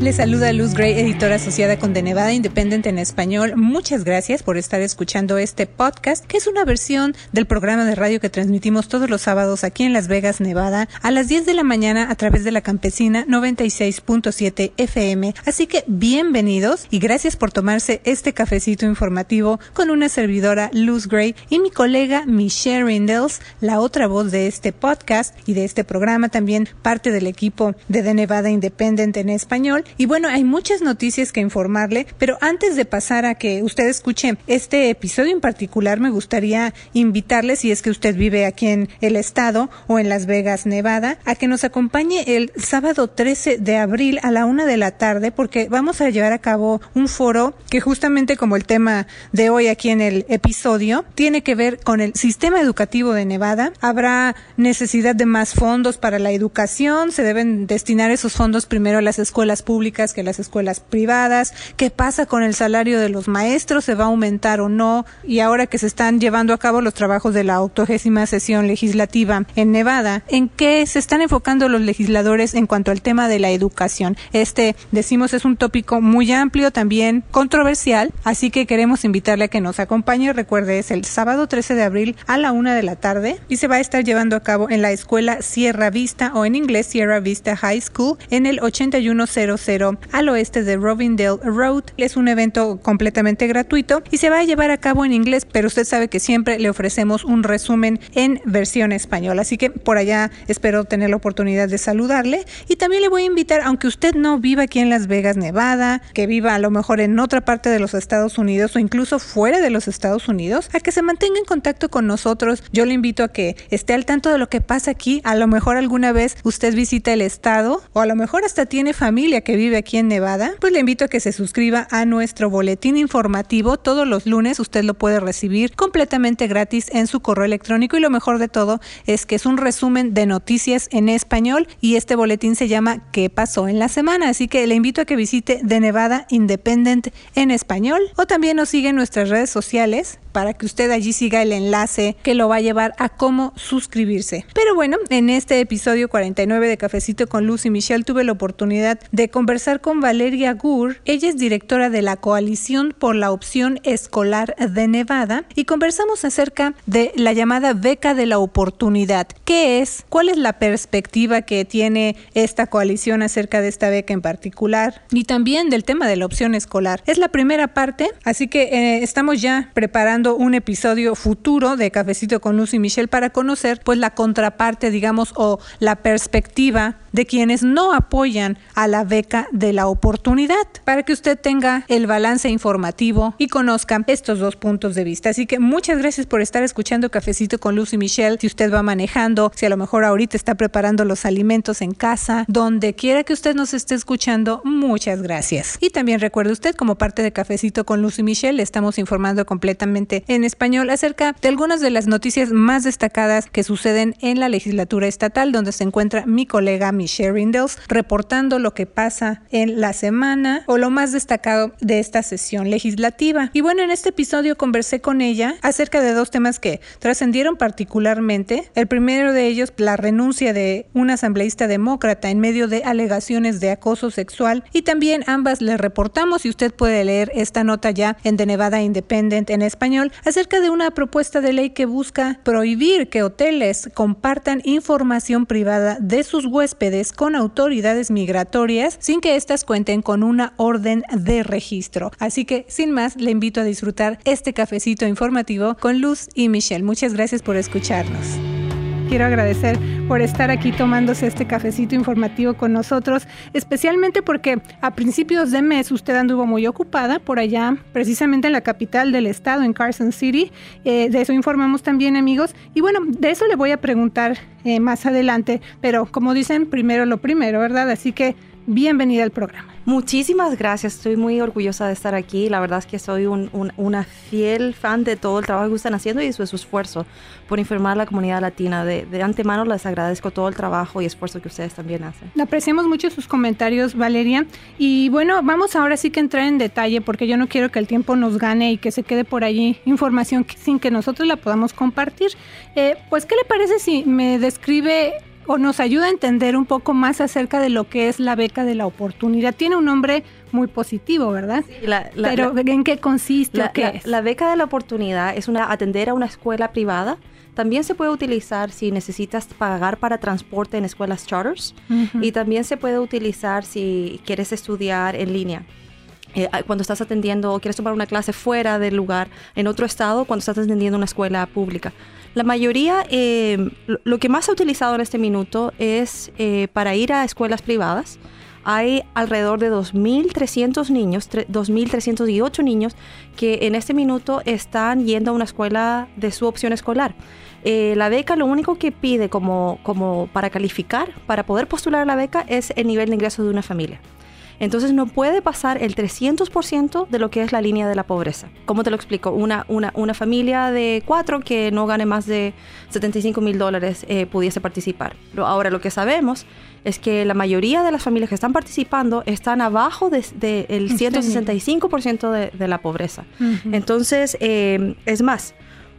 Les saluda Luz Gray, editora asociada con The Nevada Independent en español. Muchas gracias por estar escuchando este podcast, que es una versión del programa de radio que transmitimos todos los sábados aquí en Las Vegas, Nevada, a las 10 de la mañana a través de la campesina 96.7 FM. Así que bienvenidos y gracias por tomarse este cafecito informativo con una servidora Luz Gray y mi colega Michelle Rindels, la otra voz de este podcast y de este programa, también parte del equipo de The Nevada Independent en español y bueno, hay muchas noticias que informarle, pero antes de pasar a que usted escuche este episodio en particular, me gustaría invitarle, si es que usted vive aquí en el estado o en Las Vegas, Nevada, a que nos acompañe el sábado 13 de abril a la una de la tarde, porque vamos a llevar a cabo un foro que justamente como el tema de hoy aquí en el episodio, tiene que ver con el sistema educativo de Nevada. Habrá necesidad de más fondos para la educación, se deben destinar esos fondos primero a las escuelas públicas que las escuelas privadas, qué pasa con el salario de los maestros, se va a aumentar o no, y ahora que se están llevando a cabo los trabajos de la octogésima sesión legislativa en Nevada, ¿en qué se están enfocando los legisladores en cuanto al tema de la educación? Este, decimos, es un tópico muy amplio, también controversial, así que queremos invitarle a que nos acompañe. Recuerde, es el sábado 13 de abril a la una de la tarde y se va a estar llevando a cabo en la escuela Sierra Vista o en inglés Sierra Vista High School en el 8100 al oeste de Robindale Road. Es un evento completamente gratuito y se va a llevar a cabo en inglés, pero usted sabe que siempre le ofrecemos un resumen en versión española. Así que por allá espero tener la oportunidad de saludarle y también le voy a invitar, aunque usted no viva aquí en Las Vegas, Nevada, que viva a lo mejor en otra parte de los Estados Unidos o incluso fuera de los Estados Unidos, a que se mantenga en contacto con nosotros. Yo le invito a que esté al tanto de lo que pasa aquí. A lo mejor alguna vez usted visita el estado o a lo mejor hasta tiene familia que vive aquí en Nevada, pues le invito a que se suscriba a nuestro boletín informativo todos los lunes. Usted lo puede recibir completamente gratis en su correo electrónico y lo mejor de todo es que es un resumen de noticias en español y este boletín se llama ¿Qué pasó en la semana? Así que le invito a que visite The Nevada Independent en español o también nos siga en nuestras redes sociales para que usted allí siga el enlace que lo va a llevar a cómo suscribirse. Pero bueno, en este episodio 49 de Cafecito con Luz y Michelle tuve la oportunidad de conversar con Valeria Gur. Ella es directora de la Coalición por la Opción Escolar de Nevada y conversamos acerca de la llamada beca de la oportunidad. ¿Qué es? ¿Cuál es la perspectiva que tiene esta coalición acerca de esta beca en particular? Y también del tema de la opción escolar. Es la primera parte, así que eh, estamos ya preparando un episodio futuro de Cafecito con Lucy Michelle para conocer pues la contraparte, digamos, o la perspectiva de quienes no apoyan a la beca de la oportunidad, para que usted tenga el balance informativo y conozca estos dos puntos de vista. Así que muchas gracias por estar escuchando Cafecito con Lucy Michelle. Si usted va manejando, si a lo mejor ahorita está preparando los alimentos en casa, donde quiera que usted nos esté escuchando, muchas gracias. Y también recuerde usted, como parte de Cafecito con Lucy y Michelle, le estamos informando completamente en español acerca de algunas de las noticias más destacadas que suceden en la legislatura estatal, donde se encuentra mi colega Michelle Rindels reportando lo que pasa en la semana o lo más destacado de esta sesión legislativa. Y bueno, en este episodio conversé con ella acerca de dos temas que trascendieron particularmente. El primero de ellos, la renuncia de un asambleísta demócrata en medio de alegaciones de acoso sexual y también ambas le reportamos y usted puede leer esta nota ya en The Nevada Independent en español acerca de una propuesta de ley que busca prohibir que hoteles compartan información privada de sus huéspedes con autoridades migratorias sin que éstas cuenten con una orden de registro. Así que, sin más, le invito a disfrutar este cafecito informativo con Luz y Michelle. Muchas gracias por escucharnos quiero agradecer por estar aquí tomándose este cafecito informativo con nosotros, especialmente porque a principios de mes usted anduvo muy ocupada por allá, precisamente en la capital del estado, en Carson City. Eh, de eso informamos también, amigos. Y bueno, de eso le voy a preguntar eh, más adelante, pero como dicen, primero lo primero, ¿verdad? Así que bienvenida al programa. Muchísimas gracias, estoy muy orgullosa de estar aquí. La verdad es que soy una fiel fan de todo el trabajo que están haciendo y de su, esfuerzo por informar a la comunidad latina. De, de, antemano les agradezco todo el trabajo y esfuerzo que ustedes también hacen. Apreciamos mucho sus comentarios, Valeria. Y bueno, vamos ahora sí que entrar en detalle porque yo no quiero que el tiempo nos gane y que se quede por allí información sin que nosotros la podamos compartir. Eh, pues, ¿qué le parece si me describe o nos ayuda a entender un poco más acerca de lo que es la beca de la oportunidad. Tiene un nombre muy positivo, ¿verdad? Pero ¿en qué consiste? La, qué es? la beca de la oportunidad es una atender a una escuela privada. También se puede utilizar si necesitas pagar para transporte en escuelas charters y también se puede utilizar si quieres estudiar en línea. Eh, cuando estás atendiendo o quieres tomar una clase fuera del lugar, en otro estado, cuando estás atendiendo una escuela pública. La mayoría, eh, lo que más se ha utilizado en este minuto es eh, para ir a escuelas privadas. Hay alrededor de 2.300 niños, 2.308 niños que en este minuto están yendo a una escuela de su opción escolar. Eh, la beca lo único que pide como, como para calificar, para poder postular a la beca, es el nivel de ingreso de una familia. Entonces no puede pasar el 300% de lo que es la línea de la pobreza. ¿Cómo te lo explico? Una, una, familia de cuatro que no gane más de 75 mil dólares eh, pudiese participar. Ahora lo que sabemos es que la mayoría de las familias que están participando están abajo del de, 165% de, de, la pobreza. Entonces, eh, es más,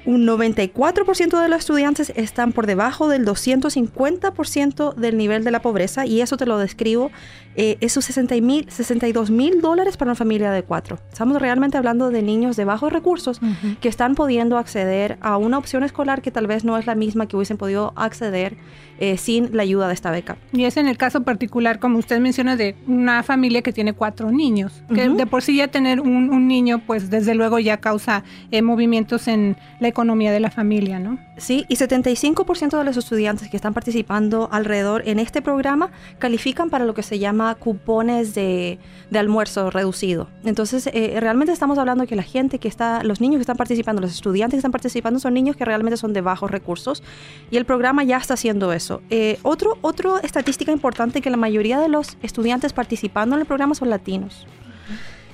un 94% de los estudiantes están por debajo del 250% del nivel de la pobreza y eso te lo describo, eh, esos 60 mil, 62 mil dólares para una familia de cuatro. Estamos realmente hablando de niños de bajos recursos que están pudiendo acceder a una opción escolar que tal vez no es la misma que hubiesen podido acceder eh, sin la ayuda de esta beca. Y es en el caso particular, como usted menciona, de una familia que tiene cuatro niños, que de por sí ya tener un, niño, pues desde luego ya causa eh, movimientos en la economía de la familia, ¿no? Sí, y 75% de los estudiantes que están participando alrededor en este programa califican para lo que se llama cupones de, almuerzo reducido. Entonces, eh, realmente estamos hablando que la gente que está, los niños que están participando, los estudiantes que están participando son niños que realmente son de bajos recursos y el programa ya está haciendo eso. Eh, otro, otra estadística importante que la mayoría de los estudiantes participando en el programa son latinos.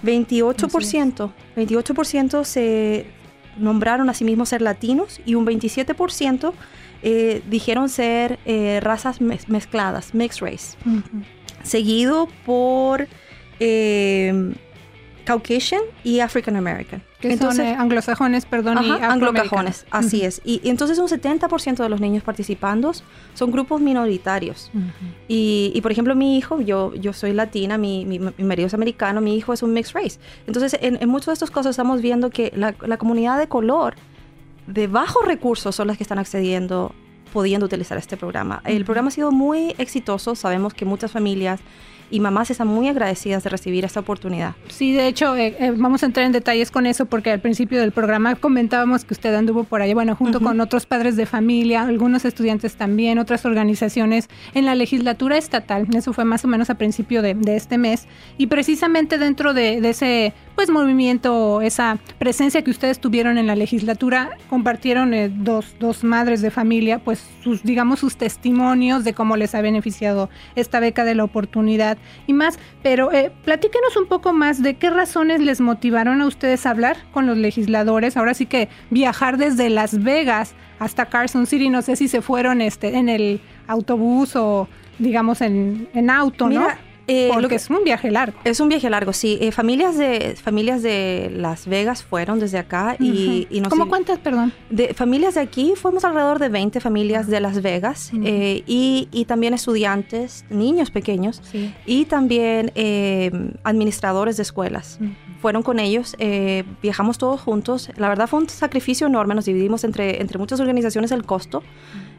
28%, 28% se nombraron a sí mismos ser latinos y un 27% eh, dijeron ser eh, razas mezcladas, mixed race. Seguido por Caucasian y African American. Que entonces, son eh, anglosajones, perdón, y anglosajones, así es. Y, entonces un 70% de los niños participando son grupos minoritarios. y, por ejemplo, mi hijo, yo, yo soy latina, mi, mi, marido es americano, mi hijo es un mixed race. Entonces, en, en muchos de estos casos estamos viendo que la, la comunidad de color de bajos recursos son las que están accediendo, pudiendo utilizar este programa. El programa ha sido muy exitoso, sabemos que muchas familias y mamás están muy agradecidas de recibir esta oportunidad. Sí, de hecho, eh, eh, vamos a entrar en detalles con eso porque al principio del programa comentábamos que usted anduvo por allá, bueno, junto con otros padres de familia, algunos estudiantes también, otras organizaciones en la legislatura estatal. Eso fue más o menos a principio de, este mes. Y precisamente dentro de, ese pues movimiento, esa presencia que ustedes tuvieron en la legislatura, compartieron eh, dos, dos madres de familia, pues sus, digamos, sus testimonios de cómo les ha beneficiado esta beca de la oportunidad y más. Pero eh, platíquenos un poco más de qué razones les motivaron a ustedes a hablar con los legisladores. Ahora sí que viajar desde Las Vegas hasta Carson City, no sé si se fueron este, en el autobús o digamos en, en auto, ¿no? Eh, Porque es un viaje largo. Es un viaje largo, sí. Eh, familias de familias de Las Vegas fueron desde acá y, ¿Cómo cuántas, perdón? De familias de aquí fuimos alrededor de 20 familias de Las Vegas eh, y, también estudiantes, niños pequeños y también administradores de escuelas. Fueron con ellos, viajamos todos juntos. La verdad fue un sacrificio enorme, nos dividimos entre, entre muchas organizaciones el costo.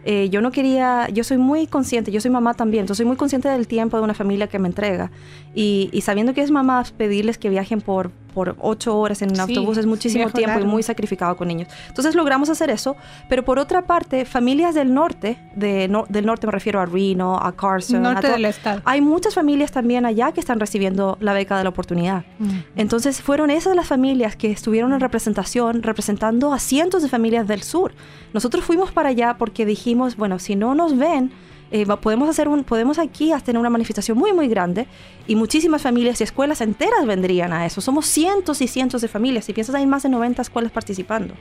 Eh, yo no quería, yo soy muy consciente, yo soy mamá también, entonces soy muy consciente del tiempo de una familia que me entrega. Y, y sabiendo que es mamá, pedirles que viajen por, por ocho horas en un autobús es muchísimo tiempo y muy sacrificado con niños. Entonces logramos hacer eso, pero por otra parte, familias del norte, de, del norte me refiero a Reno, a Carson, norte del estado. hay muchas familias también allá que están recibiendo la beca de la oportunidad. Mm. Entonces fueron esas las familias que estuvieron en representación, representando a cientos de familias del sur. Nosotros fuimos para allá porque dijimos, bueno, si no nos ven, eh, podemos hacer un, podemos aquí tener una manifestación muy muy grande y muchísimas familias y escuelas enteras vendrían a eso. Somos cientos y cientos de familias. Si piensas hay más de 90 escuelas participando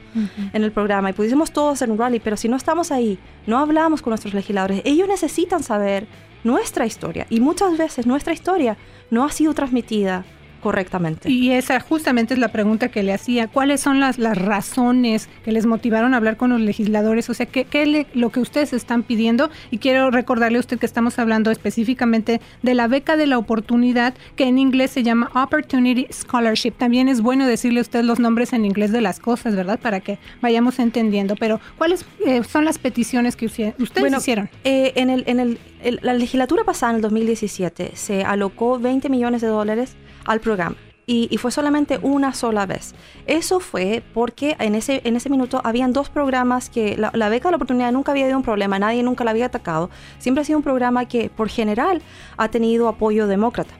en el programa y pudiésemos todos hacer un rally, pero si no estamos ahí, no hablamos con nuestros legisladores, ellos necesitan saber nuestra historia y muchas veces nuestra historia no ha sido transmitida correctamente. Y esa justamente es la pregunta que le hacía. ¿Cuáles son las, las razones que les motivaron a hablar con los legisladores? O sea, ¿qué, es lo que ustedes están pidiendo? Y quiero recordarle a usted que estamos hablando específicamente de la beca de la oportunidad, que en inglés se llama Opportunity Scholarship. También es bueno decirle a usted los nombres en inglés de las cosas, ¿verdad? Para que vayamos entendiendo. Pero, ¿cuáles eh, son las peticiones que ustedes hicieron? Eh, en el, en el, la legislatura pasada, en el 2017, se alocó 20 millones de dólares al programa. Y, fue solamente una sola vez. Eso fue porque en ese, en ese minuto habían dos programas que la, beca de la oportunidad nunca había sido un problema, nadie nunca la había atacado. Siempre ha sido un programa que por general ha tenido apoyo demócrata.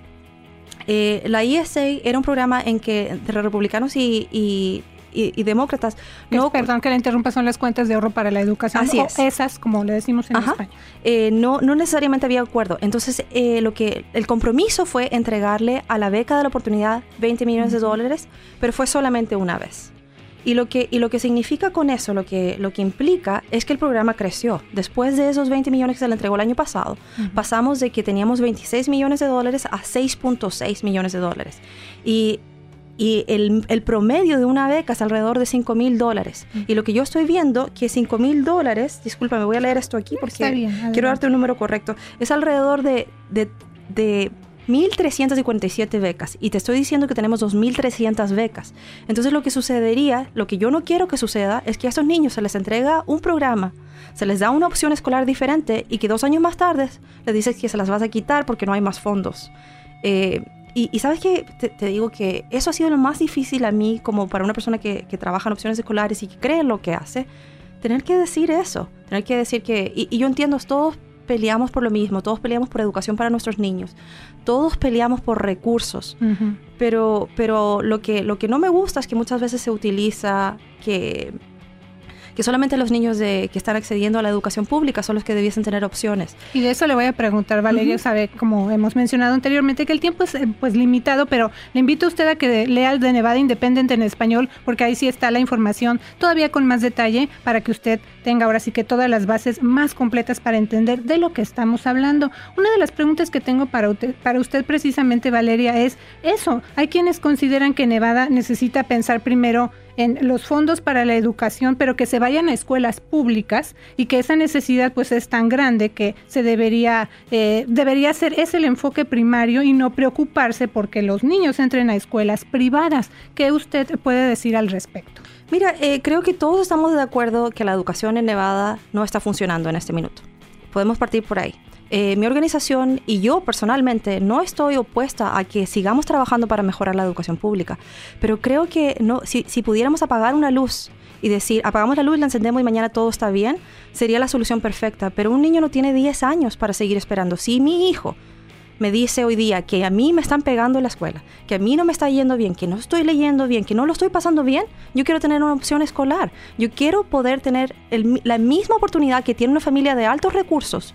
Eh, la ISA era un programa en que entre republicanos y y, demócratas. No, perdón que le interrumpa, son las cuentas de ahorro para la educación. Así Esas, como le decimos en España. Eh, no, no necesariamente había acuerdo. Entonces, eh, lo que el compromiso fue entregarle a la beca de la oportunidad 20 millones de dólares, pero fue solamente una vez. Y lo, que, y lo que significa con eso, lo que, lo que implica es que el programa creció. Después de esos 20 millones que se le entregó el año pasado, pasamos de que teníamos 26 millones de dólares a 6.6 millones de dólares. Y y el, el, promedio de una beca es alrededor de 5 mil dólares. Y lo que yo estoy viendo, que 5 mil dólares, disculpa, me voy a leer esto aquí porque quiero darte un número correcto, es alrededor de, de, de 1.347 becas y te estoy diciendo que tenemos 2.300 becas. Entonces lo que sucedería, lo que yo no quiero que suceda, es que a esos niños se les entrega un programa, se les da una opción escolar diferente y que dos años más tarde les dices que se las vas a quitar porque no hay más fondos. Eh, y, sabes que te, digo que eso ha sido lo más difícil a mí como para una persona que, trabaja en opciones escolares y que cree en lo que hace, tener que decir eso, tener que decir que, y, yo entiendo, todos peleamos por lo mismo, todos peleamos por educación para nuestros niños, todos peleamos por recursos, pero, pero lo, que, lo que no me gusta es que muchas veces se utiliza que que solamente los niños de, que están accediendo a la educación pública son los que debiesen tener opciones. Y de eso le voy a preguntar, Valeria, sabe, como hemos mencionado anteriormente, que el tiempo es eh, pues limitado, pero le invito a usted a que lea el de Nevada Independent en español, porque ahí sí está la información todavía con más detalle para que usted tenga ahora sí que todas las bases más completas para entender de lo que estamos hablando. Una de las preguntas que tengo para usted, para usted precisamente, Valeria, es eso. Hay quienes consideran que Nevada necesita pensar primero en los fondos para la educación, pero que se vayan a escuelas públicas y que esa necesidad pues es tan grande que se debería, eh, debería ser, es el enfoque primario y no preocuparse porque los niños entren a escuelas privadas. ¿Qué usted puede decir al respecto? Mira, eh, creo que todos estamos de acuerdo que la educación en Nevada no está funcionando en este minuto. Podemos partir por ahí. Eh, mi organización y yo personalmente no estoy opuesta a que sigamos trabajando para mejorar la educación pública, pero creo que no, si, si pudiéramos apagar una luz y decir, apagamos la luz, la encendemos y mañana todo está bien, sería la solución perfecta. Pero un niño no tiene 10 años para seguir esperando. Si mi hijo me dice hoy día que a mí me están pegando en la escuela, que a mí no me está yendo bien, que no estoy leyendo bien, que no lo estoy pasando bien, yo quiero tener una opción escolar. Yo quiero poder tener la misma oportunidad que tiene una familia de altos recursos,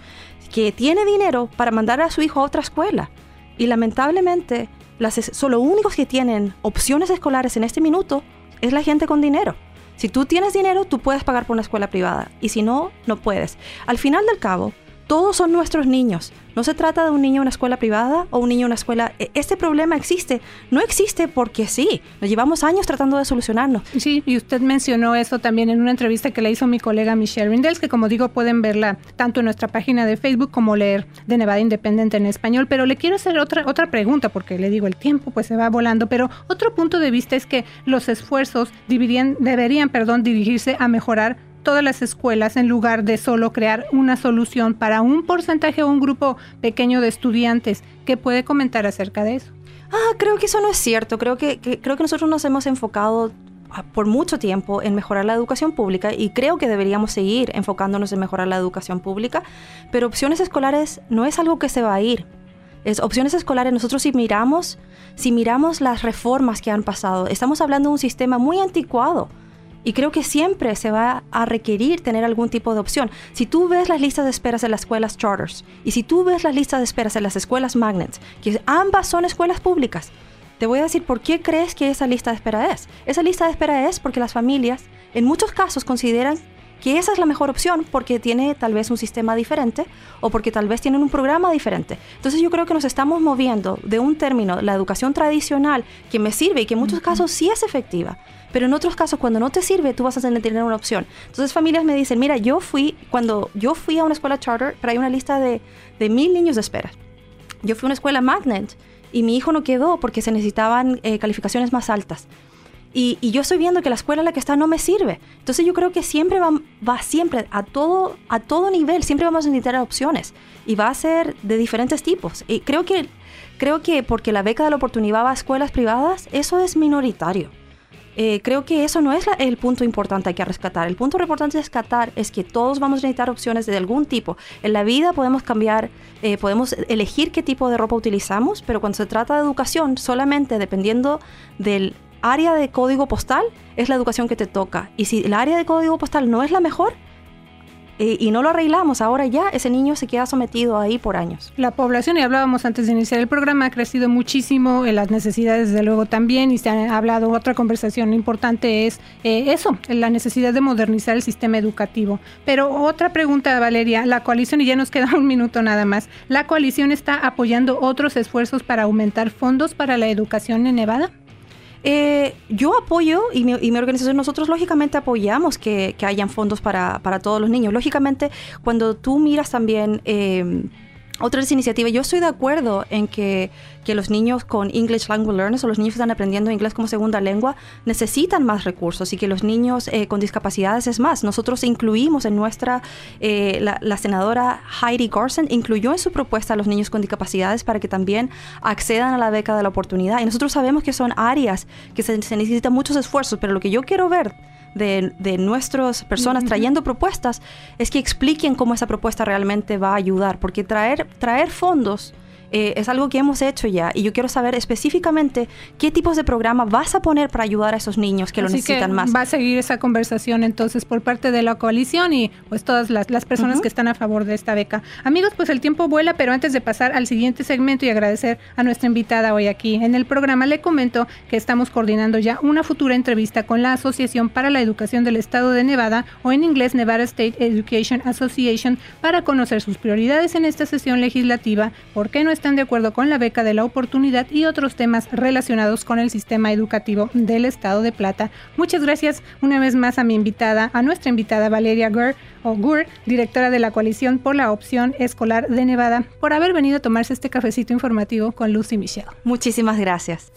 que tiene dinero para mandar a su hijo a otra escuela. Y lamentablemente, las, solo únicos que tienen opciones escolares en este minuto es la gente con dinero. Si tú tienes dinero, tú puedes pagar por una escuela privada. Y si no, no puedes. Al final del cabo, todos son nuestros niños. No se trata de un niño en una escuela privada o un niño en una escuela. E, este problema existe. No existe porque sí. Nos llevamos años tratando de solucionarlo. Sí, y usted mencionó eso también en una entrevista que le hizo mi colega Michelle Rindels, que como digo pueden verla tanto en nuestra página de Facebook como leer de Nevada Independiente en español. Pero le quiero hacer otra, otra pregunta porque le digo el tiempo pues se va volando. Pero otro punto de vista es que los esfuerzos deberían, deberían perdón, dirigirse a mejorar todas las escuelas en lugar de solo crear una solución para un porcentaje o un grupo pequeño de estudiantes. ¿Qué puede comentar acerca de eso? Ah, creo que eso no es cierto. Creo que, creo que nosotros nos hemos enfocado ah, por mucho tiempo en mejorar la educación pública y creo que deberíamos seguir enfocándonos en mejorar la educación pública, pero opciones escolares no es algo que se va a ir. Es opciones escolares, nosotros si miramos, si miramos las reformas que han pasado, estamos hablando de un sistema muy anticuado Y creo que siempre se va a requerir tener algún tipo de opción. Si tú ves las listas de esperas en las escuelas charters y si tú ves las listas de esperas en las escuelas magnets, que ambas son escuelas públicas, te voy a decir por qué crees que esa lista de espera es. Esa lista de espera es porque las familias en muchos casos consideran que esa es la mejor opción porque tiene tal vez un sistema diferente o porque tal vez tienen un programa diferente. Entonces yo creo que nos estamos moviendo de un término, la educación tradicional, que me sirve y que en muchos casos sí es efectiva, pero en otros casos cuando no te sirve tú vas a tener, una opción. Entonces familias me dicen, mira, yo fui, cuando yo fui a una escuela charter, traía una lista de, de mil niños de espera. Yo fui a una escuela magnet y mi hijo no quedó porque se necesitaban eh, calificaciones más altas. Y, yo estoy viendo que la escuela en la que está no me sirve. Entonces yo creo que siempre va, va siempre, a todo, a todo nivel, siempre vamos a necesitar opciones. Y va a ser de diferentes tipos. Y creo que, creo que porque la beca de la oportunidad va a escuelas privadas, eso es minoritario. Eh, creo que eso no es el punto importante que rescatar. El punto importante de rescatar es que todos vamos a necesitar opciones de algún tipo. En la vida podemos cambiar, eh, podemos elegir qué tipo de ropa utilizamos, pero cuando se trata de educación, solamente dependiendo del área de código postal, es la educación que te toca. Y si el área de código postal no es la mejor, y no lo arreglamos, ahora ya ese niño se queda sometido ahí por años. La población, y hablábamos antes de iniciar el programa, ha crecido muchísimo, en las necesidades desde luego también, y se ha hablado, otra conversación importante es eh, eso, la necesidad de modernizar el sistema educativo. Pero otra pregunta, Valeria, la coalición, y ya nos queda un minuto nada más, ¿la coalición está apoyando otros esfuerzos para aumentar fondos para la educación en Nevada? Eh, yo apoyo y mi, organización, nosotros lógicamente apoyamos que, que hayan fondos para, para, todos los niños. Lógicamente, cuando tú miras también... Eh, otras iniciativas, yo estoy de acuerdo en que, los niños con English Language Learners o los niños que están aprendiendo inglés como segunda lengua necesitan más recursos y que los niños eh, con discapacidades es más. Nosotros incluimos en nuestra, eh, la, senadora Heidi Garson incluyó en su propuesta a los niños con discapacidades para que también accedan a la beca de la oportunidad. Y nosotros sabemos que son áreas que se necesitan muchos esfuerzos, pero lo que yo quiero ver de, nuestras personas trayendo propuestas es que expliquen cómo esa propuesta realmente va a ayudar, porque traer, traer fondos eh, es algo que hemos hecho ya y yo quiero saber específicamente qué tipos de programa vas a poner para ayudar a esos niños que lo necesitan más. Va a seguir esa conversación entonces por parte de la coalición y pues todas las, personas que están a favor de esta beca. Amigos, pues el tiempo vuela, pero antes de pasar al siguiente segmento y agradecer a nuestra invitada hoy aquí en el programa, le comento que estamos coordinando ya una futura entrevista con la Asociación para la Educación del Estado de Nevada o en inglés Nevada State Education Association para conocer sus prioridades en esta sesión legislativa, por qué no están de acuerdo con la beca de la oportunidad y otros temas relacionados con el sistema educativo del Estado de Plata. Muchas gracias una vez más a mi invitada, a nuestra invitada Valeria Gur, o Gur, directora de la Coalición por la Opción Escolar de Nevada, por haber venido a tomarse este cafecito informativo con Lucy Michelle. Muchísimas gracias.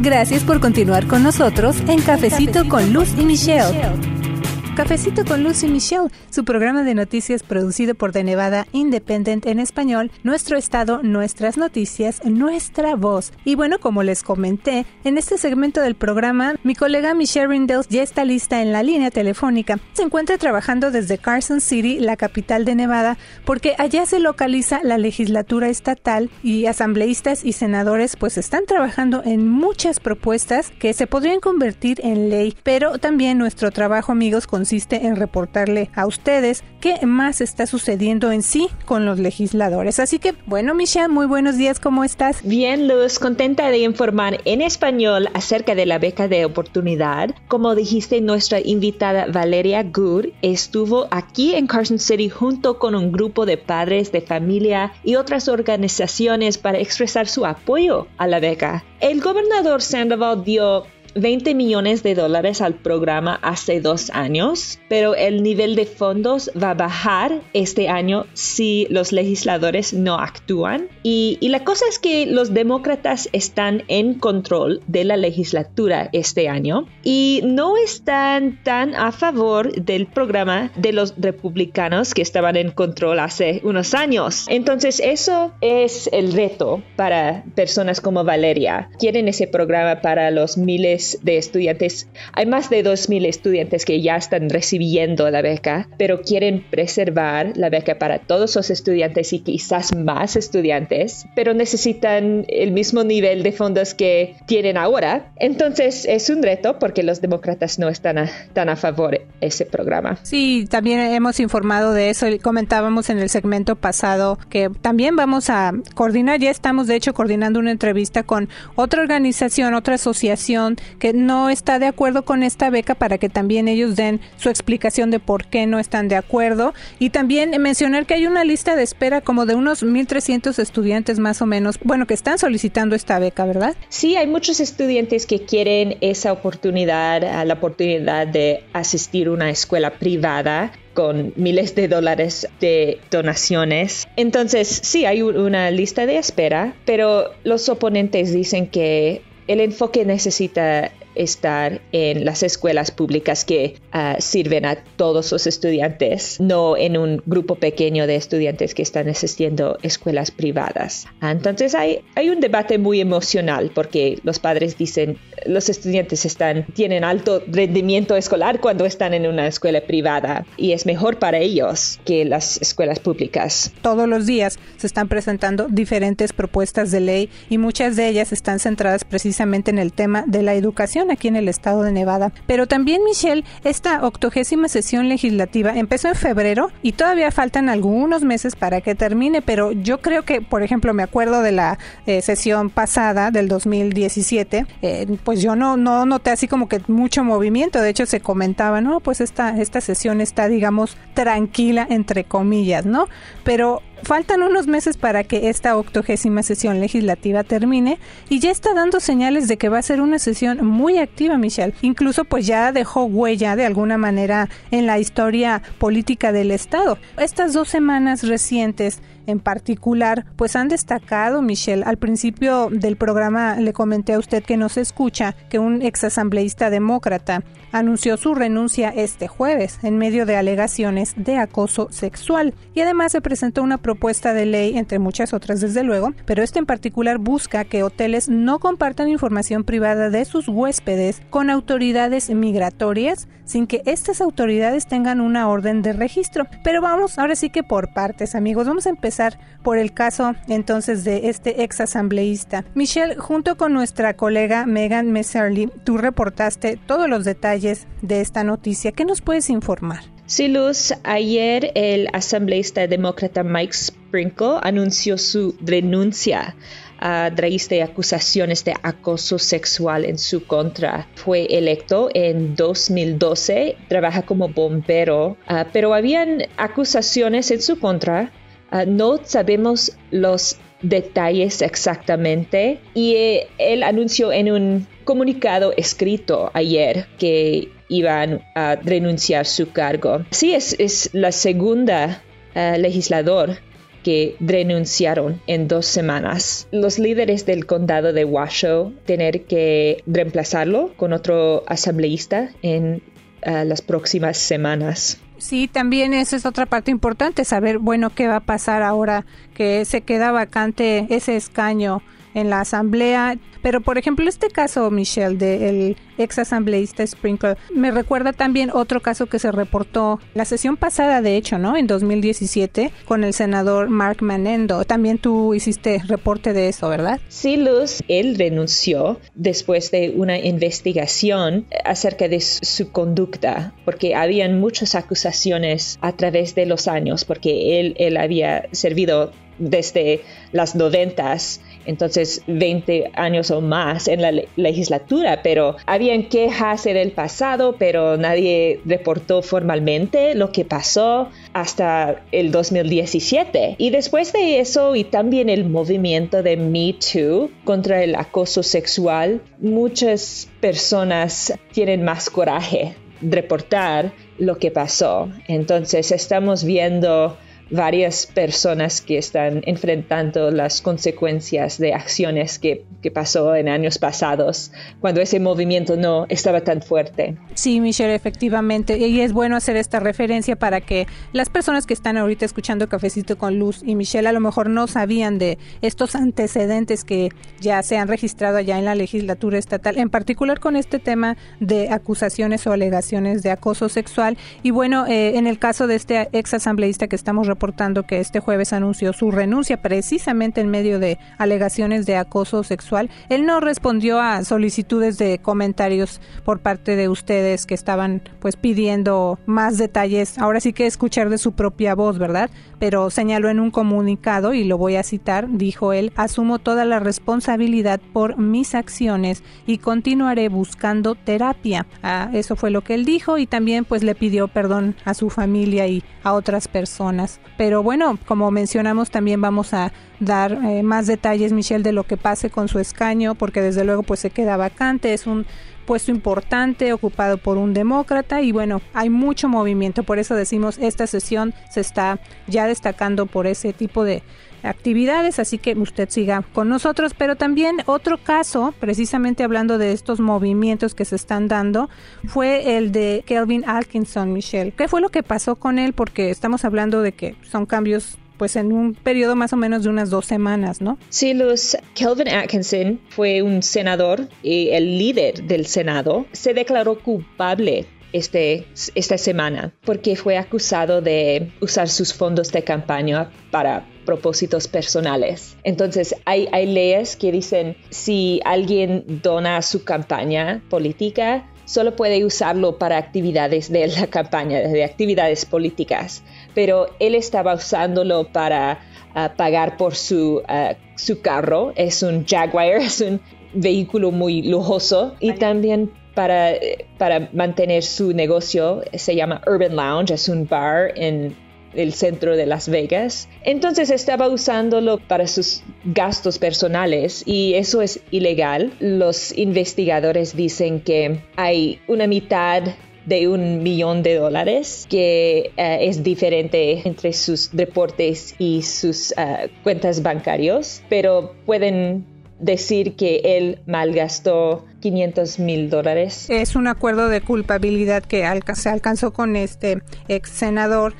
Gracias por continuar con nosotros en Cafecito, con Luz y Michelle. Cafecito con Lucy Michelle, su programa de noticias producido por The Nevada Independent en español, nuestro estado, nuestras noticias, nuestra voz. Y bueno, como les comenté, en este segmento del programa, mi colega Michelle Rindels ya está lista en la línea telefónica. Se encuentra trabajando desde Carson City, la capital de Nevada, porque allá se localiza la legislatura estatal y asambleístas y senadores pues están trabajando en muchas propuestas que se podrían convertir en ley, pero también nuestro trabajo amigos con consiste en reportarle a ustedes qué más está sucediendo en sí con los legisladores. Así que, bueno, Michelle, muy buenos días, ¿cómo estás? Bien, Luz, contenta de informar en español acerca de la beca de oportunidad. Como dijiste, nuestra invitada Valeria Good estuvo aquí en Carson City junto con un grupo de padres de familia y otras organizaciones para expresar su apoyo a la beca. El gobernador Sandoval dio 20 millones de dólares al programa hace dos años, pero el nivel de fondos va a bajar este año si los legisladores no actúan. Y, la cosa es que los demócratas están en control de la legislatura este año y no están tan a favor del programa de los republicanos que estaban en control hace unos años. Entonces eso es el reto para personas como Valeria. Quieren ese programa para los miles miles de estudiantes, hay más de 2.000 estudiantes que ya están recibiendo la beca, pero quieren preservar la beca para todos los estudiantes y quizás más estudiantes, pero necesitan el mismo nivel de fondos que tienen ahora. Entonces es un reto porque los demócratas no están tan a favor de ese programa. Sí, también hemos informado de eso y comentábamos en el segmento pasado que también vamos a coordinar, ya estamos de hecho coordinando una entrevista con otra organización, otra asociación que no está de acuerdo con esta beca para que también ellos den su explicación de por qué no están de acuerdo y también mencionar que hay una lista de espera como de unos 1.300 estudiantes más o menos, bueno, que están solicitando esta beca, ¿verdad? Sí, hay muchos estudiantes que quieren esa oportunidad, la oportunidad de asistir a una escuela privada con miles de dólares de donaciones. Entonces, sí, hay una lista de espera, pero los oponentes dicen que el enfoque necesita estar en las escuelas públicas que ah, sirven a todos los estudiantes, no en un grupo pequeño de estudiantes que están asistiendo escuelas privadas. Entonces hay, hay un debate muy emocional porque los padres dicen los estudiantes están, tienen alto rendimiento escolar cuando están en una escuela privada y es mejor para ellos que las escuelas públicas. Todos los días se están presentando diferentes propuestas de ley y muchas de ellas están centradas precisamente en el tema de la educación aquí en el estado de Nevada. Pero también, Michelle, esta octogésima sesión legislativa empezó en febrero y todavía faltan algunos meses para que termine, pero yo creo que, por ejemplo, me acuerdo de la eh, sesión pasada del 2017, eh, pues yo no, no noté así como que mucho movimiento, de hecho se comentaba, no, pues esta, esta sesión está, digamos, tranquila, entre comillas, ¿no? Pero Faltan unos meses para que esta octogésima sesión legislativa termine y ya está dando señales de que va a ser una sesión muy activa, Michelle. Incluso pues ya dejó huella de alguna manera en la historia política del Estado. Estas dos semanas recientes en particular, pues han destacado, Michelle, al principio del programa le comenté a usted que nos escucha que un exasambleísta demócrata anunció su renuncia este jueves en medio de alegaciones de acoso sexual. Y además se presentó una propuesta de ley entre muchas otras desde luego, pero este en particular busca que hoteles no compartan información privada de sus huéspedes con autoridades migratorias sin que estas autoridades tengan una orden de registro. Pero vamos, ahora sí que por partes, amigos, vamos a empezar por el caso entonces de este ex asambleísta. Michelle, junto con nuestra colega Megan Messerly, tú reportaste todos los detalles de esta noticia. ¿Qué nos puedes informar? Sí, Luz, ayer el asambleísta demócrata Mike Sprinkle anunció su renuncia a raíz acusaciones de acoso sexual en su contra. Fue electo en 2012, trabaja como bombero, ah, pero habían acusaciones en su contra Ah, no sabemos los detalles exactamente y eh, él anunció en un comunicado escrito ayer que iban a renunciar su cargo. Sí, es, la segunda ah, legislador que renunciaron en dos semanas. Los líderes del condado de Washoe tener que reemplazarlo con otro asambleísta en ah, las próximas semanas. Sí, también esa es otra parte importante, saber, bueno, qué va a pasar ahora que se queda vacante ese escaño en la asamblea. Pero, por ejemplo, este caso, Michelle, del ex asambleísta Sprinkle, me recuerda también otro caso que se reportó la sesión pasada, de hecho, ¿no? En 2017, con el senador Mark Manendo. También tú hiciste reporte de eso, ¿verdad? Sí, Luz, él renunció después de una investigación acerca de su conducta, porque habían muchas acusaciones a través de los años, porque él, él había servido desde las noventas entonces 20 años o más en la legislatura, pero habían quejas en el pasado, pero nadie reportó formalmente lo que pasó hasta el 2017. Y después de eso y también el movimiento de Me Too contra el acoso sexual, muchas personas tienen más coraje reportar lo que pasó. Entonces estamos viendo varias personas que están enfrentando las consecuencias de acciones que, que, pasó en años pasados, cuando ese movimiento no estaba tan fuerte. Sí, Michelle, efectivamente. Y es bueno hacer esta referencia para que las personas que están ahorita escuchando Cafecito con Luz y Michelle a lo mejor no sabían de estos antecedentes que ya se han registrado allá en la legislatura estatal, en particular con este tema de acusaciones o alegaciones de acoso sexual. Y bueno, eh, en el caso de este ex asambleísta que estamos reportando que este jueves anunció su renuncia precisamente en medio de alegaciones de acoso sexual, él no respondió a solicitudes de comentarios por parte de ustedes que estaban pues pidiendo más detalles, ahora sí que escuchar de su propia voz, ¿verdad? Pero señaló en un comunicado, y lo voy a citar, dijo él, asumo toda la responsabilidad por mis acciones y continuaré buscando terapia. Ah, eso fue lo que él dijo y también pues le pidió perdón a su familia y a otras personas. Pero bueno, como mencionamos, también vamos a dar eh, más detalles, Michelle, de lo que pase con su escaño, porque desde luego pues se queda vacante, es un puesto importante ocupado por un demócrata y bueno, hay mucho movimiento, por eso decimos esta sesión se está ya destacando por ese tipo de actividades, así que usted siga con nosotros. Pero también otro caso, precisamente hablando de estos movimientos que se están dando, fue el de Kelvin Atkinson, Michelle. ¿Qué fue lo que pasó con él? Porque estamos hablando de que son cambios pues en un periodo más o menos de unas dos semanas, ¿no? Sí, Luz. Kelvin Atkinson fue un senador y el líder del Senado. Se declaró culpable este, esta semana porque fue acusado de usar sus fondos de campaña para propósitos personales. Entonces, hay, hay leyes que dicen si alguien dona su campaña política, solo puede usarlo para actividades de la campaña, de actividades políticas. Pero él estaba usándolo para ah, pagar por su, ah, su carro. Es un Jaguar, es un vehículo muy lujoso. Y también para, para mantener su negocio, se llama Urban Lounge, es un bar en el centro de Las Vegas. Entonces estaba usándolo para sus gastos personales y eso es ilegal. Los investigadores dicen que hay una mitad de un millón de dólares que eh, es diferente entre sus reportes y sus uh, cuentas bancarios, pero pueden decir que él malgastó 500 mil dólares. Es un acuerdo de culpabilidad que se alcanzó con este ex senador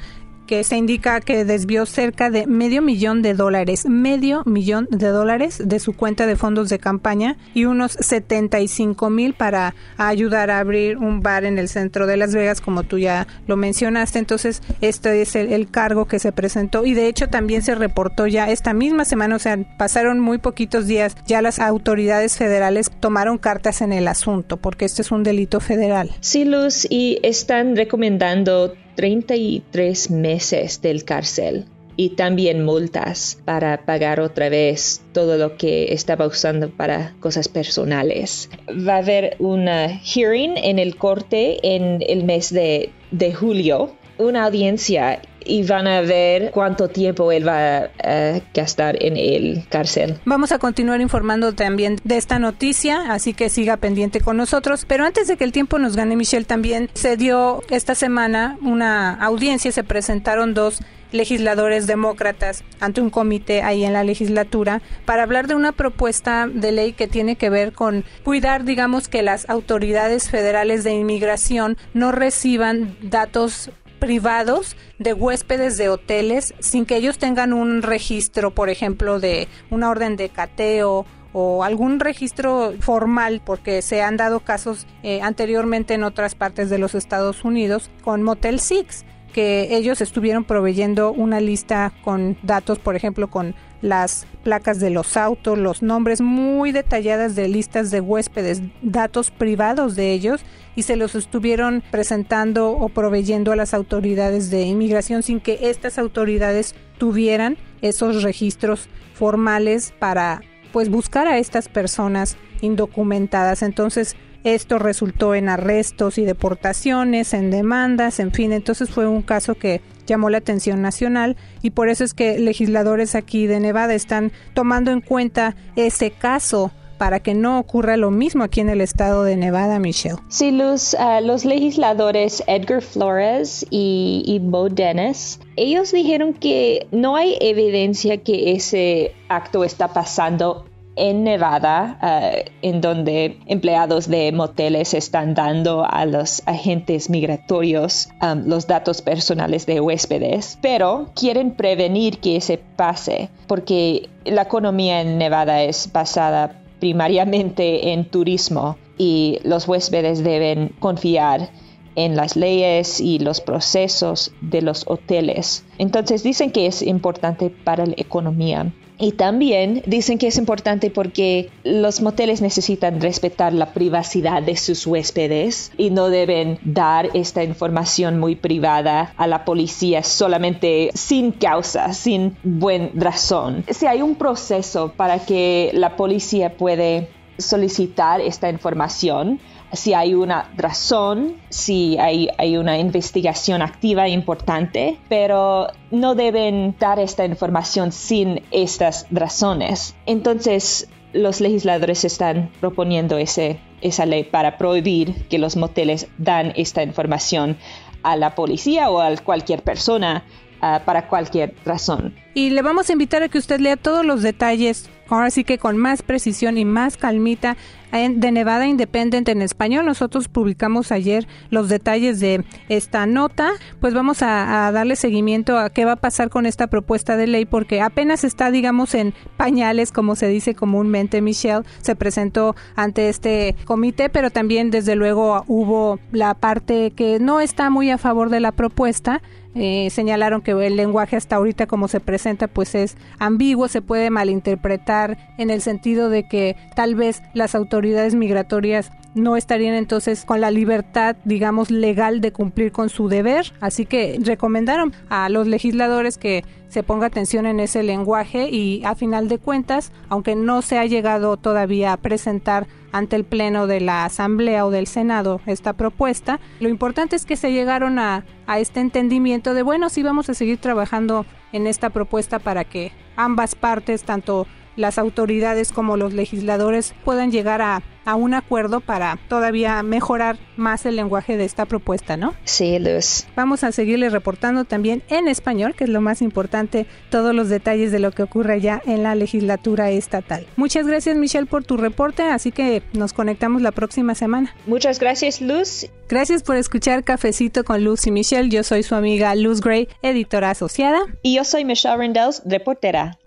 que se indica que desvió cerca de medio millón de dólares, medio millón de dólares de su cuenta de fondos de campaña y unos 75 mil para ayudar a abrir un bar en el centro de Las Vegas, como tú ya lo mencionaste. Entonces, este es el, cargo que se presentó y de hecho también se reportó ya esta misma semana, o sea, pasaron muy poquitos días, ya las autoridades federales tomaron cartas en el asunto, porque este es un delito federal. Sí, Luz, y están recomendando 33 meses del cárcel y también multas para pagar otra vez todo lo que estaba usando para cosas personales. Va a haber una hearing en el corte en el mes de, de julio, una audiencia y van a ver cuánto tiempo él va a gastar en el cárcel. Vamos a continuar informando también de esta noticia, así que siga pendiente con nosotros. Pero antes de que el tiempo nos gane, Michelle, también se dio esta semana una audiencia, se presentaron dos legisladores demócratas ante un comité ahí en la legislatura para hablar de una propuesta de ley que tiene que ver con cuidar, digamos, que las autoridades federales de inmigración no reciban datos privados de huéspedes de hoteles sin que ellos tengan un registro, por ejemplo, de una orden de cateo o algún registro formal, porque se han dado casos eh, anteriormente en otras partes de los Estados Unidos con Motel Six que ellos estuvieron proveyendo una lista con datos, por ejemplo, con las placas de los autos, los nombres muy detalladas de listas de huéspedes, datos privados de ellos y se los estuvieron presentando o proveyendo a las autoridades de inmigración sin que estas autoridades tuvieran esos registros formales para pues buscar a estas personas indocumentadas. Entonces, esto resultó en arrestos y deportaciones, en demandas, en fin, entonces fue un caso que llamó la atención nacional y por eso es que legisladores aquí de Nevada están tomando en cuenta ese caso para que no ocurra lo mismo aquí en el estado de Nevada, Michelle. Sí, uh, los legisladores Edgar Flores y, y Bo Dennis, ellos dijeron que no hay evidencia que ese acto está pasando en Nevada, uh, en donde empleados de moteles están dando a los agentes migratorios um, los datos personales de huéspedes, pero quieren prevenir que se pase, porque la economía en Nevada es basada primariamente en turismo y los huéspedes deben confiar en las leyes y los procesos de los hoteles. Entonces dicen que es importante para la economía. Y también dicen que es importante porque los moteles necesitan respetar la privacidad de sus huéspedes y no deben dar esta información muy privada a la policía solamente sin causa, sin buen razón. Si hay un proceso para que la policía puede solicitar esta información, si hay una razón, si hay, una investigación activa importante, pero no deben dar esta información sin estas razones. Entonces, los legisladores están proponiendo esa ley para prohibir que los moteles dan esta información a la policía o a cualquier persona uh, para cualquier razón. Y le vamos a invitar a que usted lea todos los detalles, ahora sí que con más precisión y más calmita, de Nevada Independent en español. Nosotros publicamos ayer los detalles de esta nota. Pues vamos a, a, darle seguimiento a qué va a pasar con esta propuesta de ley, porque apenas está, digamos, en pañales, como se dice comúnmente, Michelle. Se presentó ante este comité, pero también, desde luego, hubo la parte que no está muy a favor de la propuesta. Eh, señalaron que el lenguaje hasta ahorita como se presenta pues es ambiguo, se puede malinterpretar en el sentido de que tal vez las autoridades migratorias no estarían entonces con la libertad, digamos, legal de cumplir con su deber. Así que recomendaron a los legisladores que se ponga atención en ese lenguaje y a final de cuentas, aunque no se ha llegado todavía a presentar ante el Pleno de la Asamblea o del Senado esta propuesta, lo importante es que se llegaron a, a este entendimiento de, bueno, sí vamos a seguir trabajando en esta propuesta para que ambas partes, tanto las autoridades como los legisladores puedan llegar a, a, un acuerdo para todavía mejorar más el lenguaje de esta propuesta, ¿no? Sí, Luz. Vamos a seguirle reportando también en español, que es lo más importante, todos los detalles de lo que ocurre ya en la legislatura estatal. Muchas gracias, Michelle, por tu reporte, así que nos conectamos la próxima semana. Muchas gracias, Luz. Gracias por escuchar Cafecito con Luz y Michelle. Yo soy su amiga Luz Gray, editora asociada. Y yo soy Michelle Rendells, reportera.